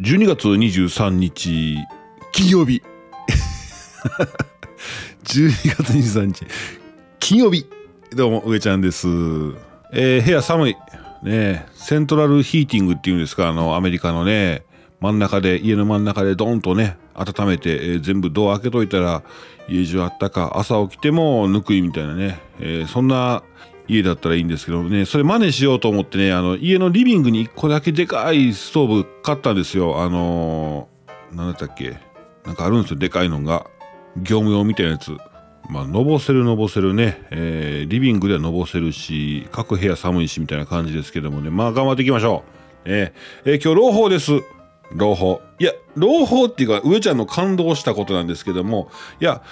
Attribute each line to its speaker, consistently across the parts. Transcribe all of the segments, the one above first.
Speaker 1: 12月23日金曜日。12月23日金曜日。どうも上ちゃんです、えー部屋寒い。ねセントラルヒーティングっていうんですかあのアメリカのね真ん中で家の真ん中でドンとね温めて、えー全部ドア開けといたら家中あったか朝起きてもぬくいみたいなね、えーそんな家だったらいいんですけどね。それ真似しようと思ってねあの家のリビングに1個だけでかいストーブ買ったんですよ。あのー、何だったっけ？なんかあるんですよ。でかいのが。業務用みたいなやつ。まあのぼせるのぼせるね、えーリビングではのぼせるし各部屋寒いしみたいな感じですけどもね。まあ頑張っていきましょう。えーえー今日朗報です。朗報。いや朗報っていうか上ちゃんの感動したことなんですけども。いや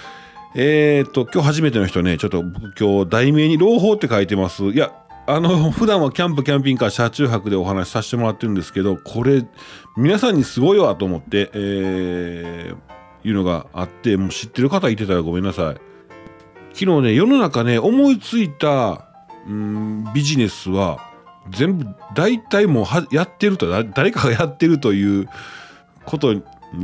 Speaker 1: えー、っと今日初めての人ねちょっと今日題名に朗報って書いてます。いやあの 普段はキャンプキャンピングカー車中泊でお話しさせてもらってるんですけどこれ皆さんにすごいわと思って、えー、いうのがあってもう知ってる方いてたらごめんなさい。昨日ね世の中ね思いついたうんビジネスは全部大体もうやってると誰かがやってるということ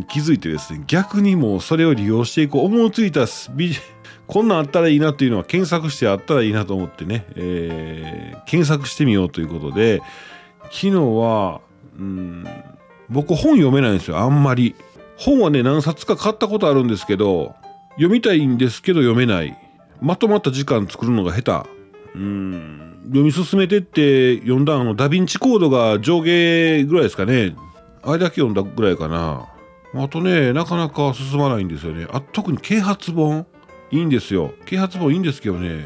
Speaker 1: 気づいてですね逆にもうそれを利用していこう思いついた こんなんあったらいいなというのは検索してあったらいいなと思ってね、えー検索してみようということで昨日はうん僕本読めないんですよあんまり。本はね何冊か買ったことあるんですけど読みたいんですけど読めない。まとまった時間作るのが下手。うん読み進めてって読んだあのダヴィンチコードが上下ぐらいですかね。あれだけ読んだぐらいかな。あとねなかなか進まないんですよね。あ特に啓発本いいんですよ。啓発本いいんですけどね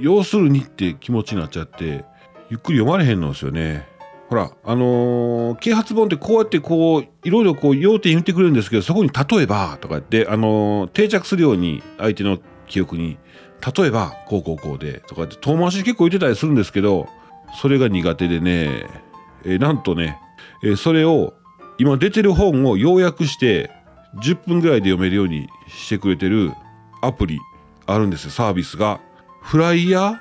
Speaker 1: 要するにって気持ちになっちゃってゆっくり読まれへんのですよね。ほらあのー啓発本ってこうやってこういろいろこう要点言ってくれるんですけどそこに「例えば」とか言って、あのー定着するように相手の記憶に「例えばこうこうこうで」とかって遠回しに結構言ってたりするんですけどそれが苦手でね、えーなんとね、えそれを今出てる本を要約して10分ぐらいで読めるようにしてくれてるアプリあるんですよ。サービスが。フライヤ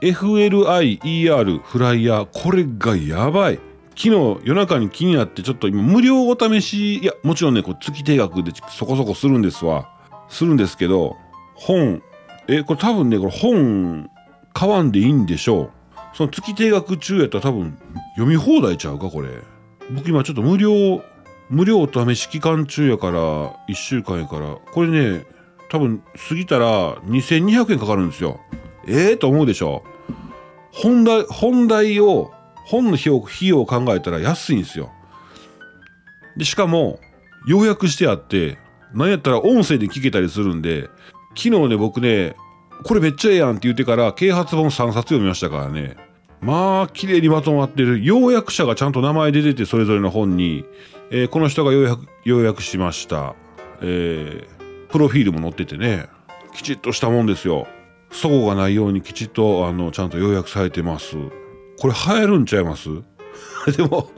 Speaker 1: ー？FLIER フライヤー。これがやばい。昨日夜中に気になってちょっと今無料お試しいやもちろんねこう月定額でそこそこするんですわ。するんですけど本。えこれ多分ねこれ本買わんでいいんでしょう。その月定額中やったら多分読み放題ちゃうかこれ。僕今ちょっと無料無料お試し期間中やから1週間やから。これね多分過ぎたら2200円かかるんですよ。ええと思うでしょ。本題本題を本の費用費用を考えたら安いんですよ。でしかも要約してあってなんやったら音声で聞けたりするんで昨日ね僕ねこれめっちゃええやんって言ってから啓発本3冊読みましたからね。まあ綺麗にまとまってる。要約者がちゃんと名前出ててそれぞれの本に、えーこの人が要約要約しました、えープロフィールも載っててね。きちっとしたもんですよ。齟齬がないようにきちっとあのちゃんと要約されてます。これ流行るんちゃいます？でも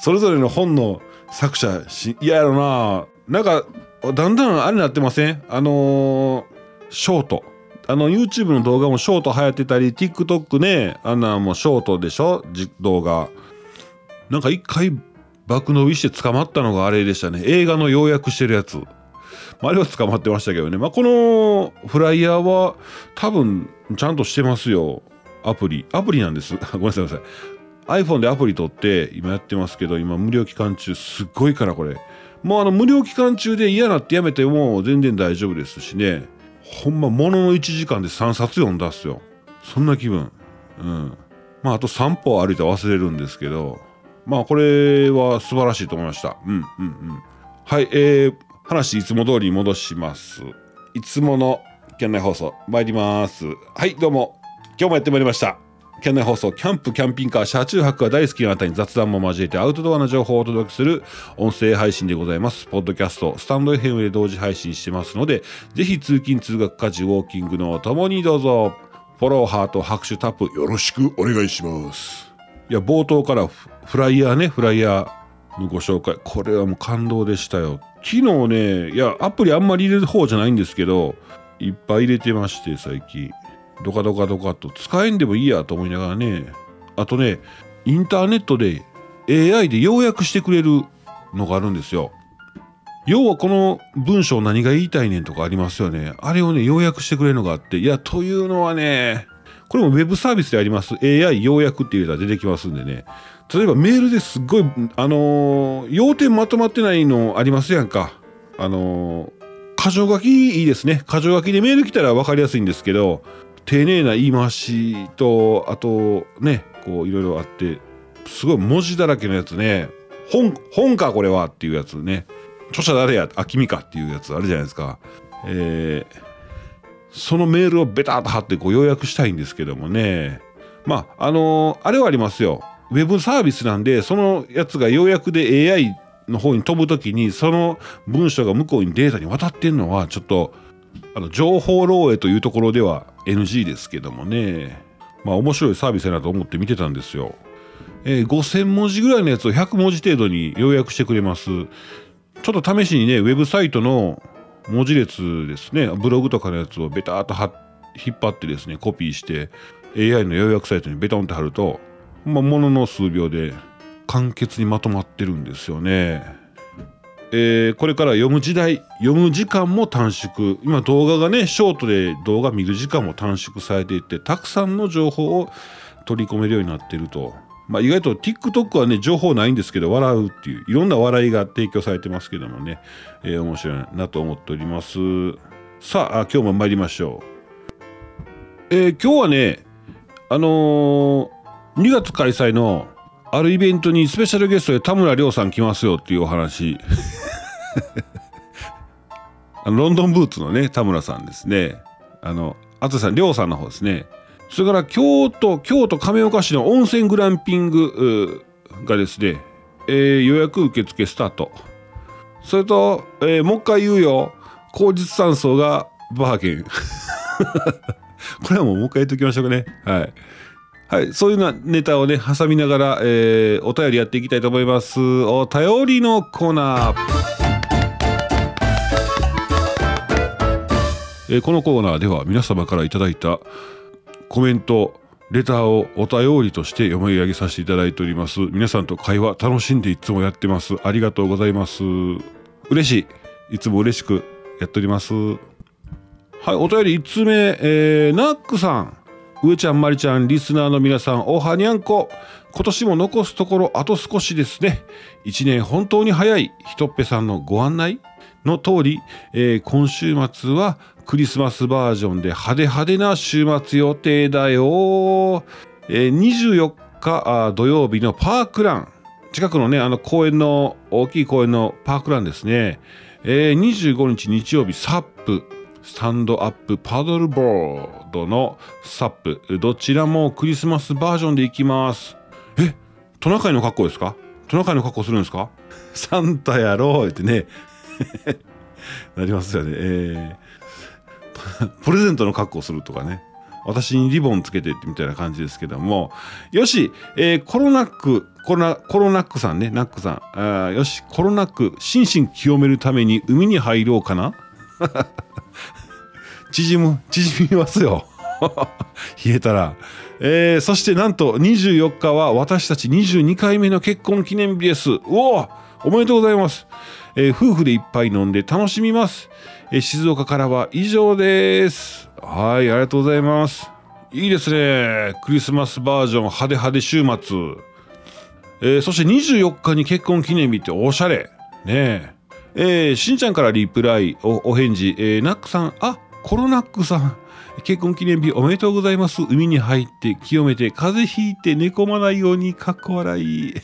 Speaker 1: それぞれの本の作者し嫌やろな。なんかだんだんあれになってません？あのーショート。あの YouTube の動画もショート流行ってたり TikTok ねあんなんもショートでしょ？動画。なんか一回爆伸びして捕まったのがあれでしたね。映画の要約してるやつ。まああれは捕まってましたけどね。まあこのフライヤーは多分ちゃんとしてますよ。アプリ。アプリなんです。ごめんなさい。ごめんなさい iPhone でアプリ取って今やってますけど今無料期間中すっごいからこれ。もうあの無料期間中で嫌なってやめても全然大丈夫ですしね。ほんまものの1時間で3冊読んだっすよ。そんな気分。うん。まああと3歩歩いたら忘れるんですけど。まあこれは素晴らしいと思いました。うんうんうん。はいえー、話いつも通り戻します。いつもの県内放送参ります。はいどうも。今日もやってまいりました。県内放送キャンプキャンピングカー車中泊が大好きなあなたに雑談も交えてアウトドアな情報をお届けする音声配信でございます。ポッドキャストスタンド FM で同時配信してますのでぜひ通勤通学家事ウォーキングのともにどうぞ。フォローハート拍手タップよろしくお願いします。いや冒頭からフフライヤーねフライヤーのご紹介。これはもう感動でしたよ。昨日ねいやアプリあんまり入れる方じゃないんですけどいっぱい入れてまして最近。ドカドカドカと使えんでもいいやと思いながらねあとねインターネットで AI で要約してくれるのがあるんですよ。要はこの文章何が言いたいねんとかありますよね。あれをね、要約してくれるのがあって、いや、というのはね、これもウェブサービスであります AI 要約っていうたら出てきますんでね。例えばメールですっごい、あのー、要点まとまってないのありますやんか。あのー、箇条書きいいですね。箇条書きでメール来たら分かりやすいんですけど、丁寧な言い回しと、あとね、こういろいろあって、すごい文字だらけのやつね。本、本かこれはっていうやつね。著者誰やあ君かっていうやつあるじゃないですか。えー、そのメールをベターと貼ってこう要約したいんですけどもね。まあ、あのー、あれはありますよ。ウェブサービスなんで、そのやつが要約で AI の方に飛ぶときに、その文章が向こうにデータに渡ってんのは、ちょっと、あの、情報漏洩というところでは NG ですけどもね。まあ、面白いサービスやなと思って見てたんですよ。えー、5000文字ぐらいのやつを100文字程度に要約してくれます。ちょっと試しにね、ウェブサイトの文字列ですね、ブログとかのやつをベターっと引っ張ってですね、コピーして、AI の要約サイトにベトンって貼ると、まあ、ものの数秒で簡潔にまとまってるんですよね。えー、これから読む時代、読む時間も短縮。今動画がね、ショートで動画見る時間も短縮されていて、たくさんの情報を取り込めるようになっていると。まあ、意外と TikTok はね、情報ないんですけど、笑うっていう、いろんな笑いが提供されてますけどもね、えー、面白いなと思っております。さあ、今日も参りましょう。えー、今日はね、あのー、2月開催のあるイベントにスペシャルゲストで田村亮さん来ますよっていうお話。あのロンドンブーツのね、田村さんですね。あの、あとさん、亮さんの方ですね。それから京都、京都亀岡市の温泉グランピングがですね、えー、予約受付スタート。それと、えー、もう一回言うよ。口実酸素がバーゲン。これはもうもう一回言っときましょうかね。はい。はい、そういうなネタをね、挟みながら、えー、お便りやっていきたいと思います。お便りのコーナー。えー、このコーナーでは皆様からいただいたコメント、レターをお便りとして読み上げさせていただいております。皆さんと会話楽しんでいつもやってます。ありがとうございます。嬉しい。いつも嬉しくやっております。はい、お便り1つ目、えー、ナックさん。上ちゃん、まりちゃん、リスナーの皆さん、おはにゃんこ。今年も残すところあと少しですね。一年本当に早い、ひとっぺさんのご案内の通り、えー、今週末はクリスマスバージョンで派手派手な週末予定だよ。えー、24日土曜日のパークラン。近くのね、あの公園の、大きい公園のパークランですね。えー、25日日曜日、サップ、スタンドアップパドルボードのサップ、どちらもクリスマスバージョンで行きます。え、トナカイの格好ですか？トナカイの格好するんですか？サンタやろうってね。なりますよね。えー プレゼントの格好するとかね。私にリボンつけてってみたいな感じですけども。よし、えー、コロナック、コロナ、コロナックさんね、ナックさん。あよし、コロナック、心身清めるために海に入ろうかな 縮む、縮みますよ。冷えたら。えー、そしてなんと24日は私たち22回目の結婚記念日です。うおおめでとうございます。えー、夫婦でいっぱい飲んで楽しみます。えー静岡からは以上です。はい、ありがとうございます。いいですね。クリスマスバージョン派手派手週末。えー、そして24日に結婚記念日っておしゃれ。ねえ。えー、しんちゃんからリプライ、おお返事、えー、ナックさん、あ、コロナックさん。結婚記念日おめでとうございます。海に入って清めて風邪ひいて寝込まないようにかっこ笑い。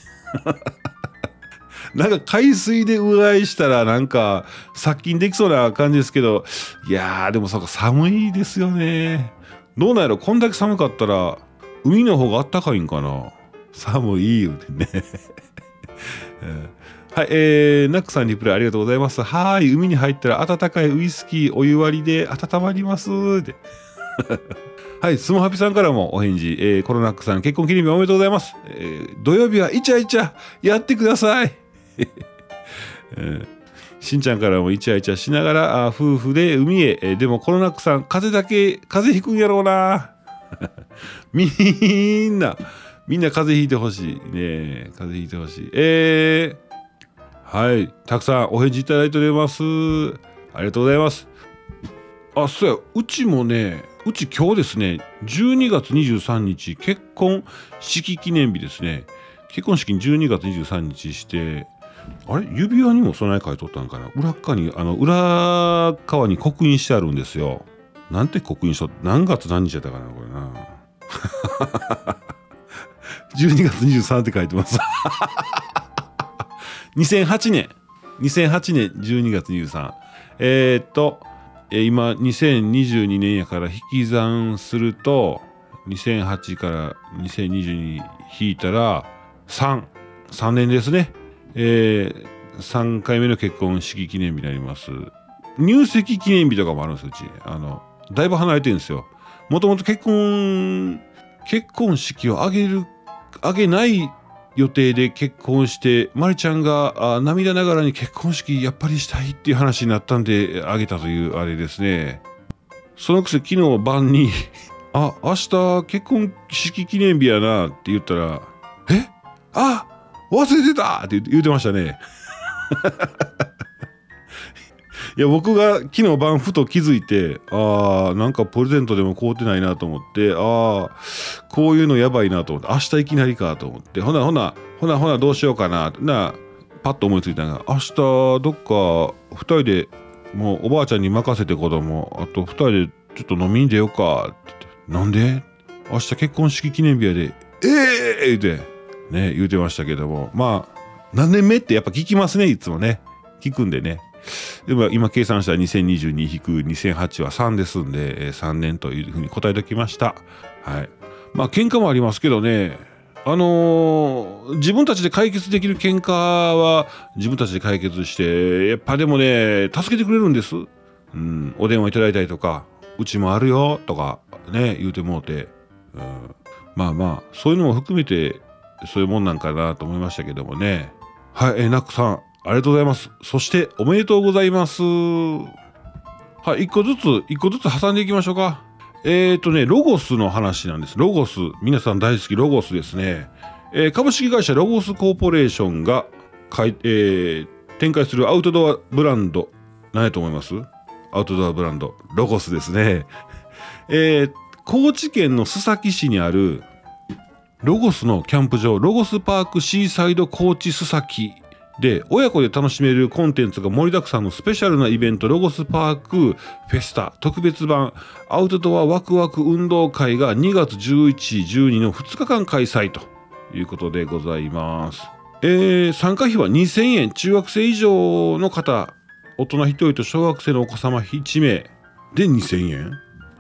Speaker 1: なんか海水でうがいしたらなんか殺菌できそうな感じですけど、いやーでもそうか寒いですよね。どうなんやろこんだけ寒かったら海の方があったかいんかな寒い言うてね。はい、えー、ナックさんリプライありがとうございます。はい、海に入ったら温かいウイスキーお湯割りで温まります。で。はい、スモハピさんからもお返事、えー、コロナックさん結婚記念日おめでとうございます。えー、土曜日はイチャイチャやってください。しんちゃんからもイチャイチャしながら夫婦で海へ、えでもコロナックさん風邪だけ風邪ひくんやろうな みんなみんな風邪ひいてほしいね風邪ひいてほしいえー、はいたくさんお返事いただいております。ありがとうございます。あそうやうちもねうち今日ですね12月23日結婚式記念日ですね。結婚式に12月23日してあれ？指輪にも備え書いとったんかな？裏側にあの裏側に刻印してあるんですよ。なんて刻印しと何月何日やったかなこれな。12月23って書いてます。2008年。2008年12月23えー、っと今2022年やから引き算すると2008から2022に引いたら33年ですね。えー、3回目の結婚式記念日になります。入籍記念日とかもあるんですうち。あのだいぶ離れてるんですよ。もともと結婚結婚式を挙げる挙げない予定で結婚してまりちゃんが涙ながらに結婚式やっぱりしたいっていう話になったんであげたというあれですね。そのくせ昨日晩にあ明日結婚式記念日やなって言ったらえ？あ忘れてた！って言ってましたね。いや僕が昨日晩ふと気づいてああなんかプレゼントでも買うてないなと思ってああこういうのやばいなと思って明日いきなりかと思ってほなほなほなほなどうしようかななパッと思いついたのが明日どっか2人でもうおばあちゃんに任せて子供あと2人でちょっと飲みに出ようかって言ってなんで？明日結婚式記念日やで。ええー、言うてね言うてましたけども。まあ何年目ってやっぱ聞きますねいつもね。聞くんでね。でも今計算したら2022-2008は3ですんで、え3年というふうに答えておきました。はい。まあ喧嘩もありますけどね、あのー、自分たちで解決できる喧嘩は自分たちで解決して、やっぱでもね、助けてくれるんです。うん、お電話いただいたりとか、うちもあるよとかね、言うてもうて、うん、まあまあ、そういうのも含めて、そういうもんなんかなと思いましたけどもね。はい、えー、ナックさん、ありがとうございます。そしておめでとうございます。はい、一個ずつ、一個ずつ挟んでいきましょうか。えっ、ー、とね、ロゴスの話なんです。ロゴス。皆さん大好きロゴスですね。えー、株式会社ロゴスコーポレーションがかい、えー、展開するアウトドアブランド、何やと思います？アウトドアブランド、ロゴスですね。えー、高知県の須崎市にあるロゴスのキャンプ場、ロゴスパークシーサイド高知須崎で、親子で楽しめるコンテンツが盛りだくさんのスペシャルなイベント、ロゴスパークフェスタ特別版アウトドアワクワク運動会が2月11、12の2日間開催ということでございます。えー、参加費は2000円、中学生以上の方、大人1人と小学生のお子様1名で2000円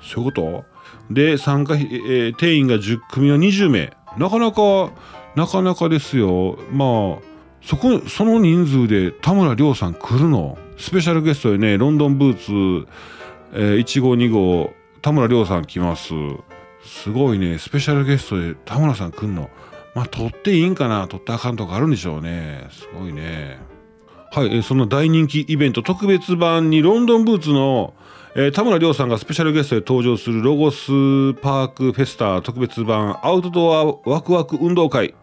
Speaker 1: そういうこと？で、参加費、えー、定員が10組は20名。なかなか、なかなかですよ。まあ、そこその人数で田村亮さん来るの？スペシャルゲストでねロンドンブーツ、えー、1号2号田村亮さん来ます。すごいねスペシャルゲストで田村さん来るの？まあ撮っていいんかな？撮ったらあかんとかあるんでしょうね。すごいね。はい、えー、その大人気イベント特別版にロンドンブーツのえー、田村亮さんがスペシャルゲストで登場するロゴスパークフェスタ特別版アウトドアワクワク運動会。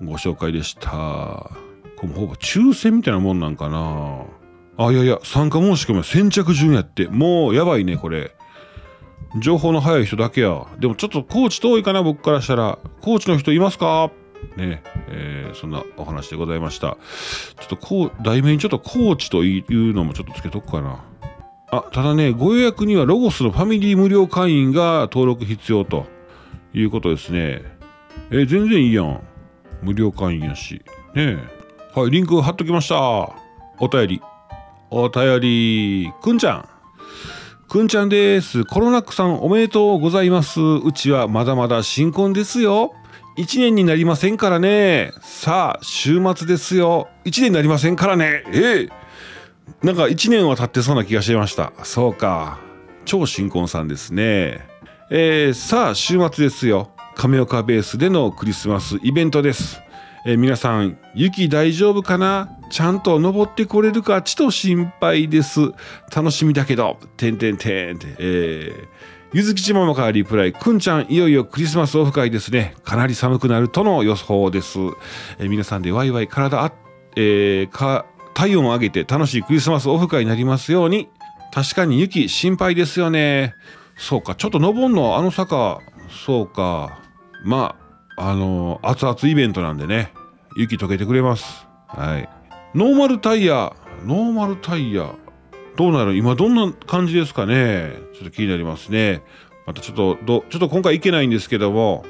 Speaker 1: ご紹介でした。これほぼ抽選みたいなもんなんかな。あ、いやいや、参加申し込みは先着順やって。もうやばいね、これ。情報の早い人だけや。でもちょっとコーチ遠いかな、僕からしたら。コーチの人いますか？ねえー、そんなお話でございました。ちょっとこう、題名にちょっとコーチというのもちょっとつけとくかな。あ、ただね、ご予約にはロゴスのファミリー無料会員が登録必要ということですね。えー、全然いいやん。無料会員やし。ねえ。はい、リンク貼っときました。お便り。お便り。くんちゃん。くんちゃんです。コロナックさんおめでとうございます。うちはまだまだ新婚ですよ。1年になりませんからね。さあ、週末ですよ。1年になりませんからね。ええなんか1年は経ってそうな気がしました。そうか。超新婚さんですね。えー、さあ、週末ですよ。亀岡ベースでのクリスマスイベントです。え、皆さん、雪大丈夫かな？ちゃんと登ってこれるか？ちと心配です。楽しみだけど、てんてんてんて、えー、ゆずきちママからリプライ、くんちゃん、いよいよクリスマスオフ会ですね。かなり寒くなるとの予想です。え、皆さんでワイワイ体えー、か体温を上げて楽しいクリスマスオフ会になりますように確かに雪心配ですよねそうかちょっと登んのあの坂そうか。まああのー、熱々イベントなんでね雪溶けてくれます。はい。ノーマルタイヤノーマルタイヤ。どうなる？今どんな感じですかね？ちょっと気になりますね。またちょっとどちょっと今回いけないんですけども。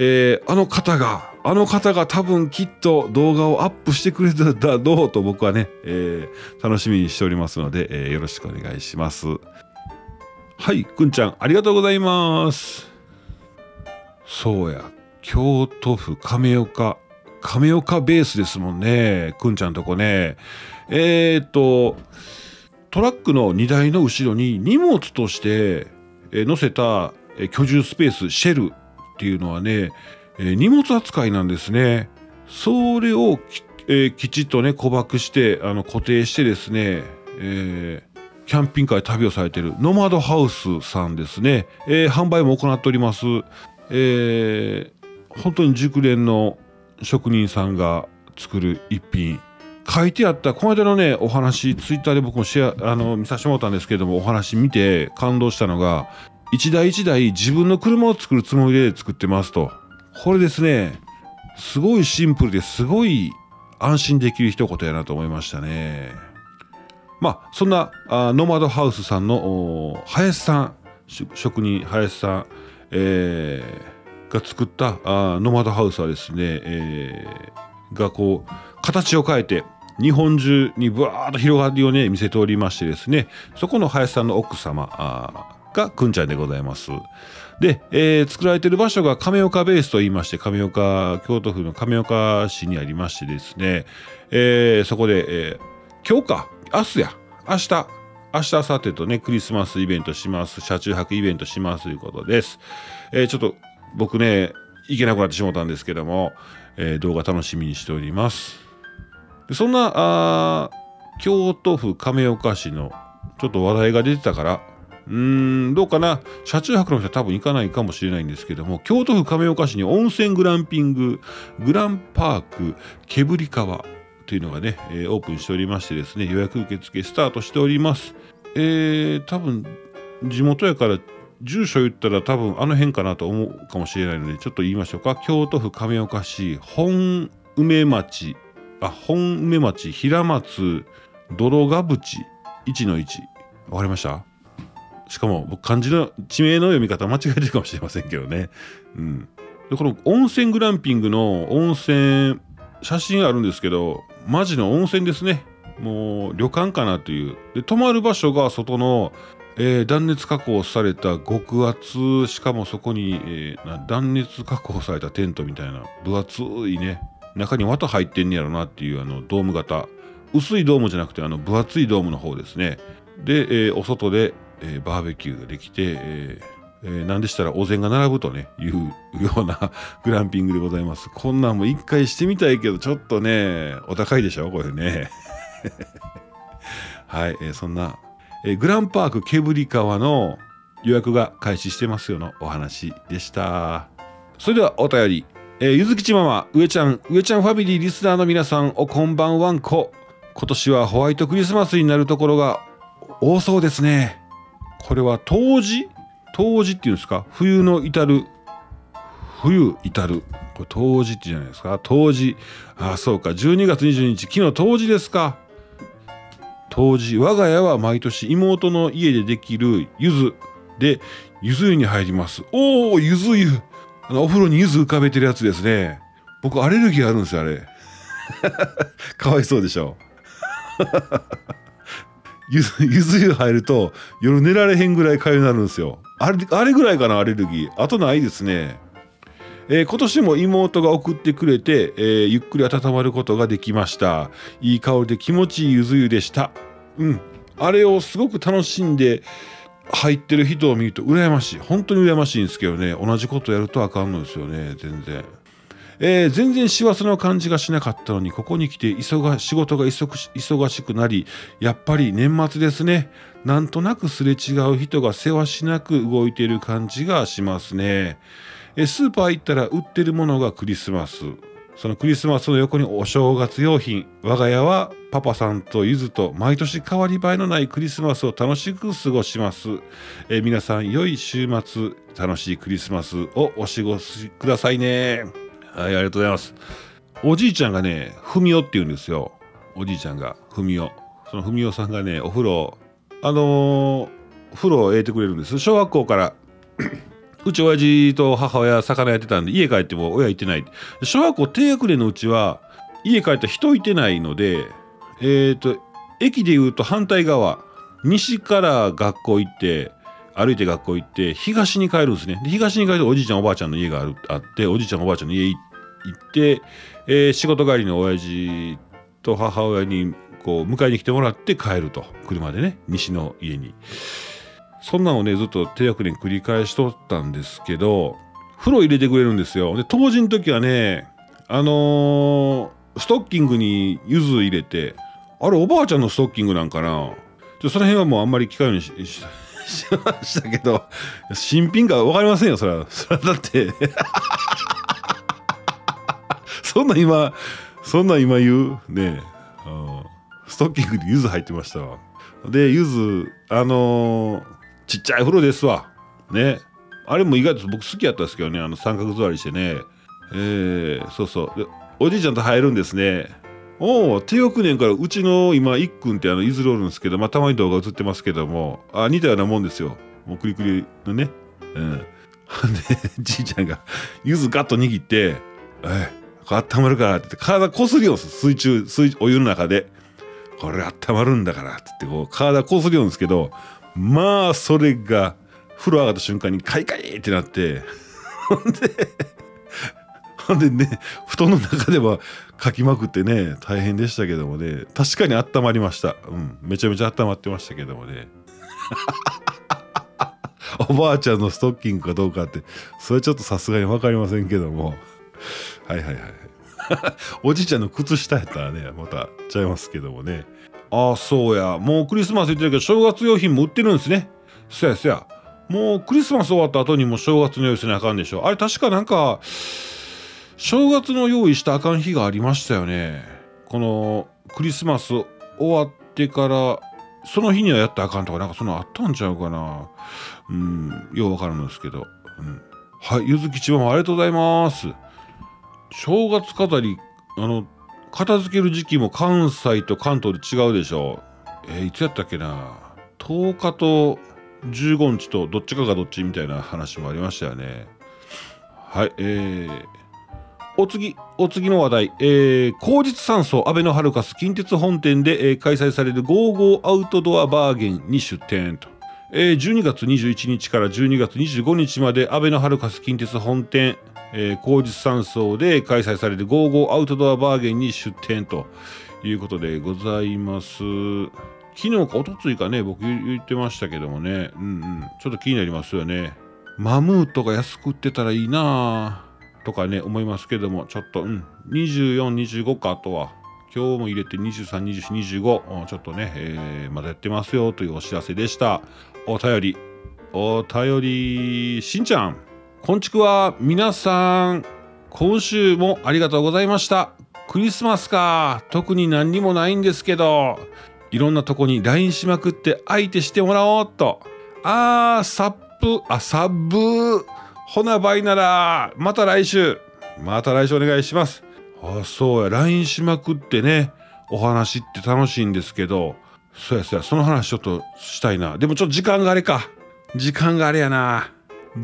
Speaker 1: えー、あの方があの方が多分きっと動画をアップしてくれただろうと僕はね、えー、楽しみにしておりますので、えー、よろしくお願いします。はいくんちゃんありがとうございます。そうや。京都府亀岡。亀岡ベースですもんね。くんちゃんとこね。えー、っとトラックの荷台の後ろに荷物として載せた居住スペースシェルっていうのはね、荷物扱いなんですね。それをき,、えー、きちっとね固漠してあの固定してですね、えー、キャンピングカーで旅をされてるノマドハウスさんですね、えー、販売も行っております。えー、本当に熟練の職人さんが作る一品書いてあったこの間のねお話ツイッターで僕もシェアあの見させてもらったんですけれどもお話見て感動したのが一台一台自分の車を作るつもりで作ってますと。これですね、すごいシンプルですごい安心できる一言やなと思いましたね。まあ、そんなあノマドハウスさんの林さん、職人林さん、えー、が作ったあノマドハウスはですね、えー、がこう、形を変えて、日本中にぶわーっと広がりをね見せておりましてですねそこの林さんの奥様あがくんちゃんでございます。で、えー、作られている場所が亀岡ベースと言いまして、亀岡、京都府の亀岡市にありましてですね、えー、そこで、えー、今日か、明日や、明日、明日、明後日とね、クリスマスイベントします、車中泊イベントしますということです。えー、ちょっと僕ね、行けなくなってしまったんですけども、えー、動画楽しみにしております。でそんなあ京都府亀岡市のちょっと話題が出てたから、うーん、どうかな。車中泊の人は多分行かないかもしれないんですけども、京都府亀岡市に温泉グランピング、グランパーク、けぶり川というのがね、えー、オープンしておりましてですね、予約受付スタートしております。えー、多分、地元やから住所言ったら多分あの辺かなと思うかもしれないので、ちょっと言いましょうか。京都府亀岡市、本梅町、あ、本梅町、平松、泥ヶ淵、1の1。わかりました？しかも僕漢字の地名の読み方間違えてるかもしれませんけどね。うん、でこの温泉グランピングの温泉写真あるんですけどマジの温泉ですね。もう旅館かなという。で泊まる場所が外の、えー、断熱加工された極厚しかもそこに、えー、断熱加工されたテントみたいな分厚いね中に綿入ってんねやろなっていうあのドーム型薄いドームじゃなくてあの分厚いドームの方ですねで、えー、お外でえー、バーベキューができて、えーえー、何でしたらお膳が並ぶとねいう ような グランピングでございますこんなんも一回してみたいけどちょっとねお高いでしょこれね はい、えー、そんな、えー、グランパークけぶり川の予約が開始してますよのお話でしたそれではお便りえー、ゆずきちママ、上ちゃん、上ちゃんファミリーリスナーの皆さん、おこんばんわんこ。今年はホワイトクリスマスになるところが多そうですね。これは冬至冬至っていうんですか冬の至る冬至るこれ冬至ってじゃないですか冬至あそうか12月22日昨日冬至ですか冬至我が家は毎年妹の家でできる柚子で柚子湯に入りますおお柚子湯あのお風呂に柚子浮かべてるやつですね僕アレルギーあるんですよあれかわいそうでしょゆず湯入ると夜寝られへんぐらい痒になるんですよあれあれぐらいかなアレルギー。あとないですね。えー、今年も妹が送ってくれて、えー、ゆっくり温まることができました。いい香りで気持ちいいゆず湯でした。うん。あれをすごく楽しんで入ってる人を見ると羨ましい。本当に羨ましいんですけどね。同じことやるとあかんのですよね。全然。えー、全然師走の感じがしなかったのにここに来て忙仕事が忙しくなりやっぱり年末ですね。なんとなくすれ違う人がせわしなく動いている感じがしますね、えー、スーパー行ったら売ってるものがクリスマス。そのクリスマスの横にお正月用品。我が家はパパさんとゆずと毎年変わり映えのないクリスマスを楽しく過ごします、えー、皆さん良い週末楽しいクリスマスをお過ごしくださいね。はいありがとうございます。おじいちゃんがねふみおって言うんですよ。おじいちゃんがふみお。そのふみおさんがねお風呂あのー、風呂を入れてくれるんです。小学校から。うち親父と母親魚やってたんで家帰っても親行ってない。小学校低学年のうちは家帰ったら人いてないのでえっ、ー、と駅でいうと反対側西から学校行って歩いて学校行って東に帰るんですね。で東に帰るとおじいちゃんおばあちゃんの家があっておじいちゃんおばあちゃんの家行っ行って、えー、仕事帰りの親父と母親にこう迎えに来てもらって帰ると。車でね西の家に。そんなのをねずっと低学年繰り返しとったんですけど風呂入れてくれるんですよ。で当時の時はねあのー、ストッキングに柚子入れてあれおばあちゃんのストッキングなんかな。その辺はもうあんまり聞かようにししましたけど新品か分かりませんよそれは。それはだって。そんな今そんな今言うねえストッキングに柚子入ってましたわ。で柚子あのーちっちゃい風呂ですわ。ね。あれも意外と僕好きやったんですけどねあの三角座りしてね。えー、そうそう。おじいちゃんと入るんですね。おお低学年からうちの今いっくんってあの譲るおるんですけど、まあ、たまに動画映ってますけどもあ似たようなもんですよ。もうクリクリのね。うん。でじいちゃんがゆずガッと握って「え温まるから」って体こすりよんです水中水お湯の中で「これ温まるんだから」ってってこう体こすりよんですけどまあそれが風呂上がった瞬間にカイカイってなってほんでほんでね布団の中ではかきまくってね大変でしたけどもね確かに温まりました。うんめちゃめちゃ温まってましたけどもね。おばあちゃんのストッキングかどうかってそれちょっとさすがに分かりませんけども。はいはいはい。おじいちゃんの靴下やったらねまたちゃいますけどもね。ああそうや。もうクリスマス言ってるけど正月用品も売ってるんですね。そやそや。もうクリスマス終わった後にも正月の用意せなあかんでしょあれ確かなんか正月の用意したあかん日がありましたよね。このクリスマス終わってからその日にはやったらあかんとかなんかそのあったんちゃうかな。うんようわからんですけど、うん、はいゆずきちばもありがとうございます。正月飾りあの片付ける時期も関西と関東で違うでしょえー、いつやったっけな。10日と15日とどっちかがどっちみたいな話もありましたよね。はいえー、お次お次の話題、えー、後日山荘アベノハルカス近鉄本店で、えー、開催されるゴーゴーアウトドアバーゲンに出店と、えー、12月21日から12月25日までアベノハルカス近鉄本店えー、後日山荘で開催されるゴーゴーアウトドアバーゲンに出店ということでございます。昨日か一昨日かね、僕言ってましたけどもね、うんうん、ちょっと気になりますよね。マムートが安く売ってたらいいなとかね、思いますけども、ちょっと、うん、24、25か、とは。今日も入れて23、24、25、ちょっとね、えー、まだやってますよというお知らせでした。お便り、お便り、しんちゃん。こんちくは皆さん今週もありがとうございました。クリスマスか。特に何にもないんですけど。いろんなとこに LINE しまくって相手してもらおうと。あーサップ。あサッブ。ほなバイならまた来週。また来週お願いします。あそうや。LINE しまくってねお話って楽しいんですけど。そうやそうや。その話ちょっとしたいな。でもちょっと時間があれか。時間があれやな。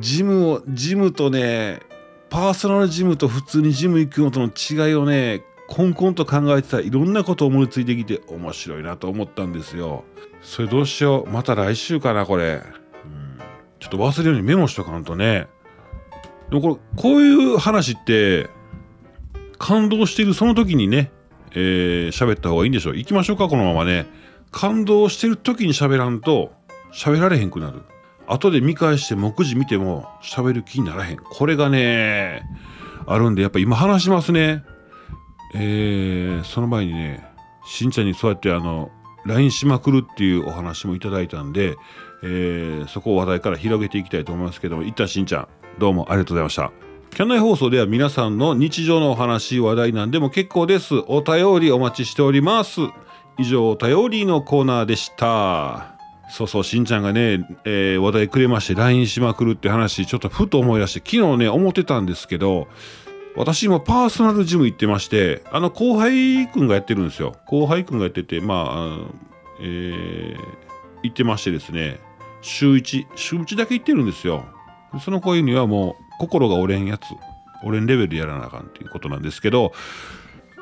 Speaker 1: ジムをジムとねパーソナルジムと普通にジム行くのとの違いをねコンコンと考えてたらいろんなこと思いついてきて面白いなと思ったんですよ。それどうしようまた来週かなこれ、うん。ちょっと忘れるようにメモしとかんとね。でもこれこういう話って感動してるその時にねえー、喋った方がいいんでしょう。行きましょうかこのままね。感動してる時に喋らんと喋られへんくなる。後で見返して目次見ても喋る気にならへん。これがね、あるんで、やっぱ今話しますね。えー、その前にね、しんちゃんにそうやってあの、LINE しまくるっていうお話もいただいたんで、えー、そこを話題から広げていきたいと思いますけども、一旦しんちゃん、どうもありがとうございました。キャンナイ放送では皆さんの日常のお話、話題なんでも結構です。お便りお待ちしております。以上、お便りのコーナーでした。そうそう、しんちゃんがね、えー、話題くれまして LINE しまくるって話、ちょっとふと思い出して、昨日ね、思ってたんですけど、私今パーソナルジム行ってまして、あの後輩くんがやってるんですよ。後輩くんがやってて、まあ、えー、行ってましてですね、週1、週1だけ行ってるんですよ。その子にはもう心が折れんやつ折れんレベルやらなあかんっていうことなんですけど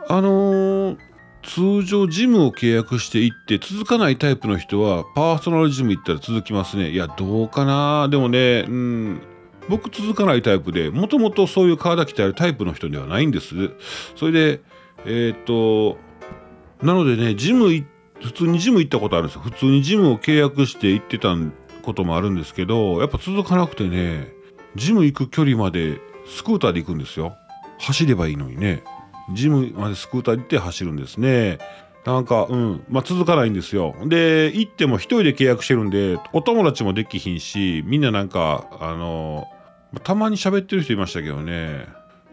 Speaker 1: あのー、通常ジムを契約していって続かないタイプの人はパーソナルジム行ったら続きますね。いやどうかな？でもねうん。僕続かないタイプでもともとそういう体鍛えるタイプの人ではないんです。それでえっ、となのでねジム普通にジム行ったことあるんですよ。普通にジムを契約して行ってたこともあるんですけどやっぱ続かなくてねジム行く距離までスクーターで行くんですよ。走ればいいのにね。ジムまでスクーター行って走るんですね。なんかうん。まあ続かないんですよ。で行っても一人で契約してるんでお友達もできひんしみんななんかあのたまに喋ってる人いましたけどね。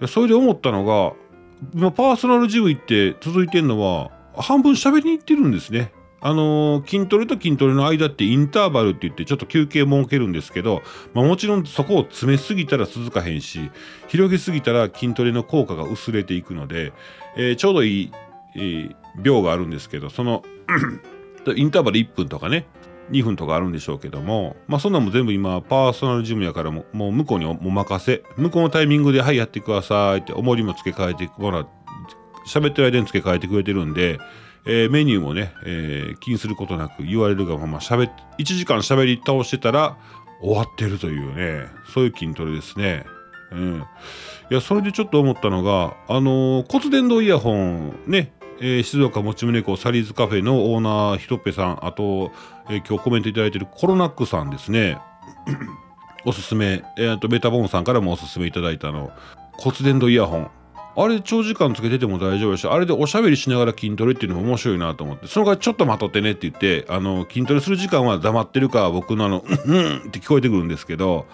Speaker 1: それで思ったのがパーソナルジム行って続いてるのは半分喋りに行ってるんですね。あのー、筋トレと筋トレの間ってインターバルって言ってちょっと休憩設けるんですけど、まあ、もちろんそこを詰めすぎたら続かへんし広げすぎたら筋トレの効果が薄れていくので、えー、ちょうどいい、えー、秒があるんですけどその インターバル1分とかね2分とかあるんでしょうけどもまあそんなんも全部今パーソナルジムやからももう向こうにお任せ向こうのタイミングで「はいやってください」って重りも付け替えてもら喋ってる間に付け替えてくれてるんでえー、メニューもね、えー、気にすることなく言われるがまましゃべ1時間しゃべり倒してたら終わってるというねそういう筋トレですね。うん、いやそれでちょっと思ったのがあのー、骨伝導イヤホンねえー、静岡もちむねこサリーズカフェのオーナーひとっぺさんあと、えー、今日コメントいただいてるコロナックさんですね。おすすめ、えー、とベタボンさんからもおすすめいただいたの骨伝導イヤホン。あれ長時間つけてても大丈夫だしあれでおしゃべりしながら筋トレっていうのも面白いなと思って。その代わりちょっと待っとってねって言ってあの筋トレする時間は黙ってるか僕のあの「うん」って聞こえてくるんですけど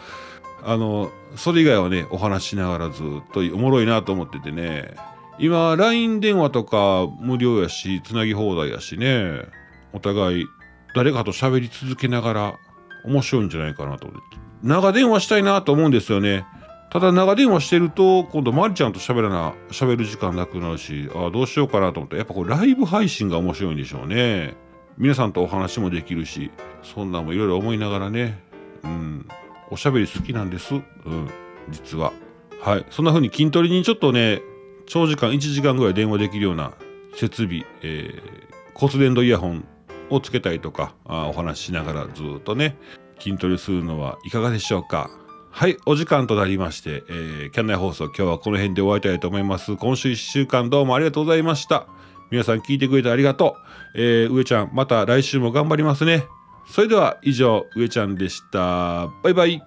Speaker 1: あのそれ以外はねお話しながらずっとおもろいなと思っててね。今 LINE 電話とか無料やしつなぎ放題やしね。お互い誰かと喋り続けながら面白いんじゃないかなと思って。長電話したいなと思うんですよね。ただ長電話してると今度まりちゃんと喋らな喋る時間なくなるしあどうしようかなと思ってやっぱこれライブ配信が面白いんでしょうね。皆さんとお話もできるしそんなんもいろいろ思いながらね。うん。おしゃべり好きなんです。うん。実は。はい。そんな風に筋トレにちょっとね長時間1時間ぐらい電話できるような設備、えー、骨伝導イヤホンをつけたりとかあお話ししながらずっとね筋トレするのはいかがでしょうか。はい、お時間となりまして、えー、キャンナイ放送、今日はこの辺で終わりたいと思います。今週1週間どうもありがとうございました。皆さん聞いてくれてありがとう。えー、上ちゃん、また来週も頑張りますね。それでは以上、上ちゃんでした。バイバイ。